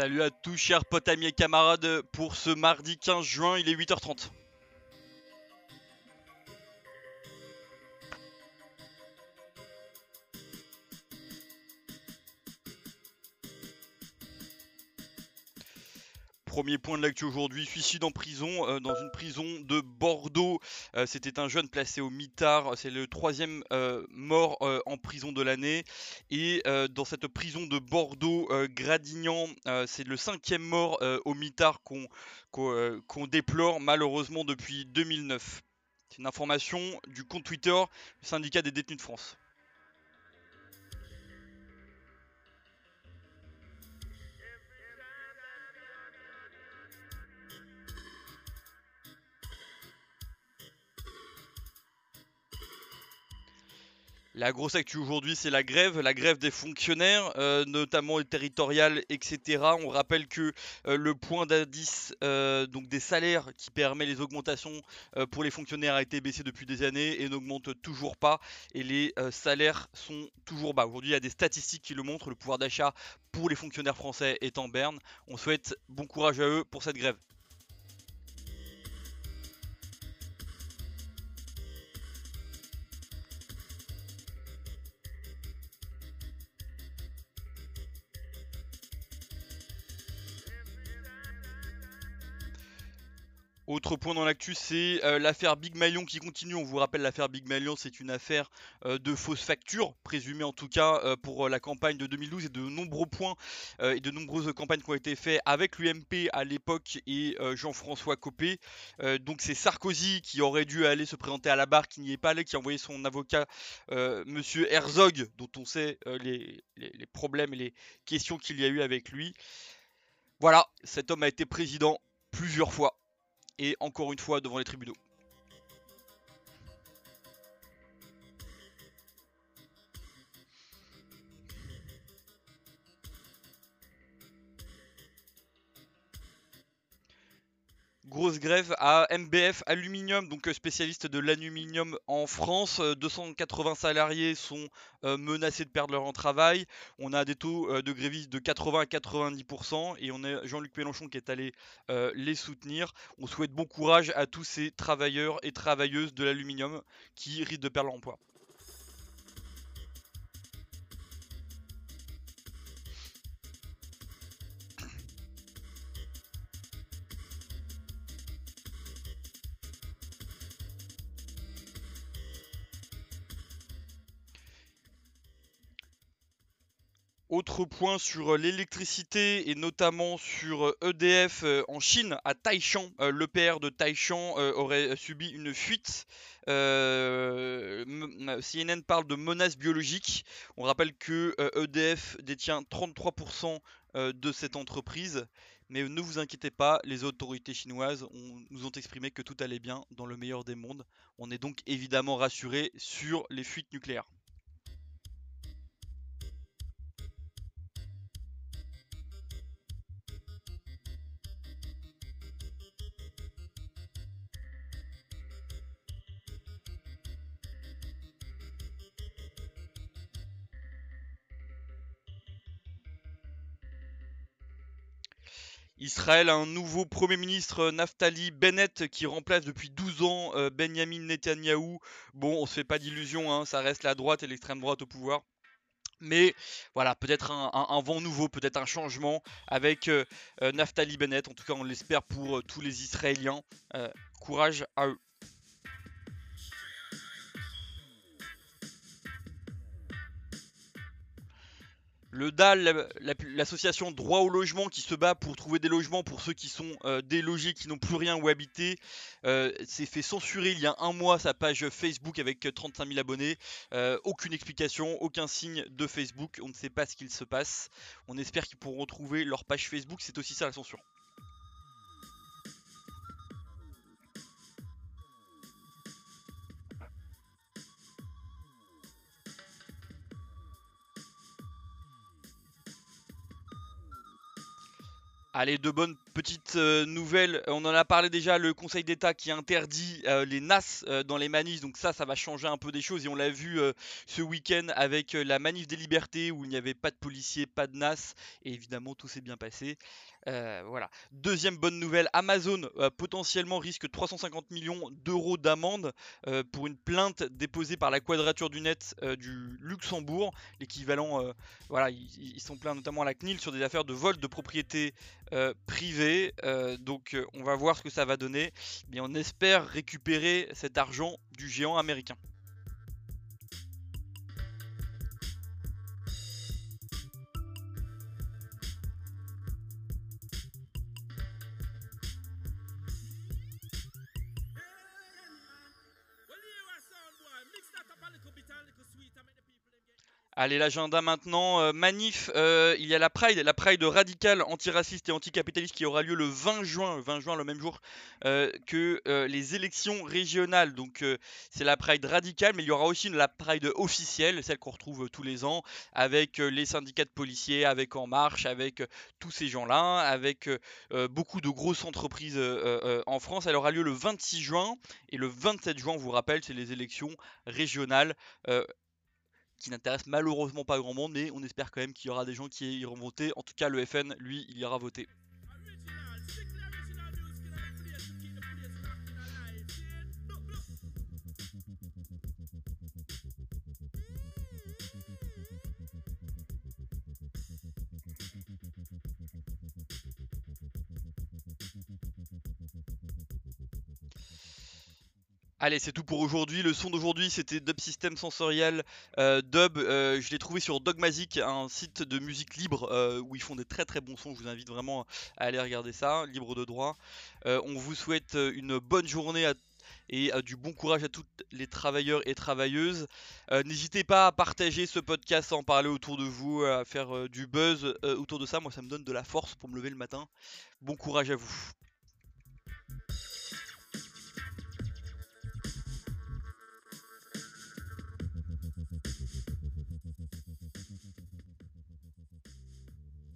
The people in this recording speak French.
Salut à tous chers potes, amis et camarades pour ce mardi 15 juin, il est 8h30. Premier point de l'actu aujourd'hui, suicide en prison, euh, dans une prison de Bordeaux. Euh, c'était un jeune placé au mitard, c'est le troisième euh, mort en prison de l'année. Et dans cette prison de Bordeaux, Gradignan, c'est le cinquième mort au mitard qu'on déplore malheureusement depuis 2009. C'est une information du compte Twitter du syndicat des détenus de France. La grosse actu aujourd'hui, c'est la grève, la grève des fonctionnaires, euh, notamment les territoriales, etc. On rappelle que euh, le point d'indice euh, des salaires qui permet les augmentations pour les fonctionnaires a été baissé depuis des années et n'augmente toujours pas. Et les salaires sont toujours bas. Aujourd'hui, il y a des statistiques qui le montrent. Le pouvoir d'achat pour les fonctionnaires français est en berne. On souhaite bon courage à eux pour cette grève. Autre point dans l'actu, c'est euh, l'affaire Big Malion qui continue. On vous rappelle, l'affaire Big Malion, c'est une affaire euh, de fausses factures, présumée en tout cas euh, pour la campagne de 2012 et de nombreux points et de nombreuses campagnes qui ont été faites avec l'UMP à l'époque et Jean-François Copé. donc c'est Sarkozy qui aurait dû aller se présenter à la barre, qui n'y est pas allé, qui a envoyé son avocat, Monsieur Herzog, dont on sait les, les problèmes et les questions qu'il y a eu avec lui. Voilà, cet homme a été président plusieurs fois et encore une fois devant les tribunaux. Grosse grève à MBF Aluminium, donc euh, spécialiste de l'aluminium en France. 280 euh, salariés sont euh, menacés de perdre leur travail. On a des taux de grévistes de 80 à 90% et on a Jean-Luc Mélenchon qui est allé les soutenir. On souhaite bon courage à tous ces travailleurs et travailleuses de l'aluminium qui risquent de perdre leur emploi. Autre point sur euh, l'électricité et notamment sur EDF euh, e euh, en Chine, à Taishan, l'EPR de Taishan aurait subi une fuite. CNN parle de menace biologique. On rappelle que EDF e détient 33% de cette entreprise. Mais ne vous inquiétez pas, les autorités chinoises nous ont exprimé que tout allait bien dans le meilleur des mondes. On est donc évidemment rassuré sur les fuites nucléaires. Israël a un nouveau Premier ministre, Naftali Bennett, qui remplace depuis 12 ans euh, Benjamin Netanyahou. Bon, on se fait pas d'illusions, hein, ça reste la droite et l'extrême droite au pouvoir. Mais voilà, peut-être un, vent nouveau, peut-être un changement avec euh, euh, Naftali Bennett. En tout cas, on l'espère pour tous les Israéliens. courage à eux. Le DAL, l'association Droit au logement qui se bat pour trouver des logements pour ceux qui sont euh, délogés, qui n'ont plus rien où habiter, euh, s'est fait censurer il y a un mois sa page Facebook avec 35 000 abonnés. Euh, aucune explication, aucun signe de Facebook, on ne sait pas ce qu'il se passe. On espère qu'ils pourront retrouver leur page Facebook, c'est aussi ça la censure. Allez, de bonnes petites euh, nouvelles. On en a parlé déjà, le Conseil d'État qui interdit euh, les NAS euh, dans les manifs. Donc ça, ça va changer un peu des choses. Et on l'a vu ce week-end avec la manif des libertés où il n'y avait pas de policiers, pas de NAS. Et évidemment, tout s'est bien passé. Voilà. Deuxième bonne nouvelle, Amazon potentiellement risque 350 millions d'euros d'amende pour une plainte déposée par la Quadrature du Net du Luxembourg. L'équivalent, voilà, ils, sont plaints notamment à la CNIL sur des affaires de vol de propriété euh, privé. Euh, donc euh, on va voir ce que ça va donner. Mais on espère récupérer cet argent du géant américain. Allez, l'agenda maintenant. Euh, manif, euh, il y a la Pride, la Pride radicale, antiraciste et anticapitaliste qui aura lieu le 20 juin, 20 juin le même jour euh, que les élections régionales. Donc c'est la Pride radicale, mais il y aura aussi la Pride officielle, celle qu'on retrouve tous les ans, avec les syndicats de policiers, avec En Marche, avec tous ces gens-là, avec beaucoup de grosses entreprises en France. Elle aura lieu le 26 juin et le 27 juin, on vous rappelle, c'est les élections régionales qui n'intéresse malheureusement pas grand monde, mais on espère quand même qu'il y aura des gens qui iront voter. En tout cas, le FN, lui, il ira voter. Allez, c'est tout pour aujourd'hui. Le son d'aujourd'hui, c'était Dub System Sensoriel euh, Dub. Euh, je l'ai trouvé sur Dogmazic, un site de musique libre euh, où ils font des très très bons sons. Je vous invite vraiment à aller regarder ça, libre de droit. on vous souhaite une bonne journée et du bon courage à tous les travailleurs et travailleuses. N'hésitez pas à partager ce podcast, à en parler autour de vous, à faire du buzz autour de ça. Moi, ça me donne de la force pour me lever le matin. Bon courage à vous.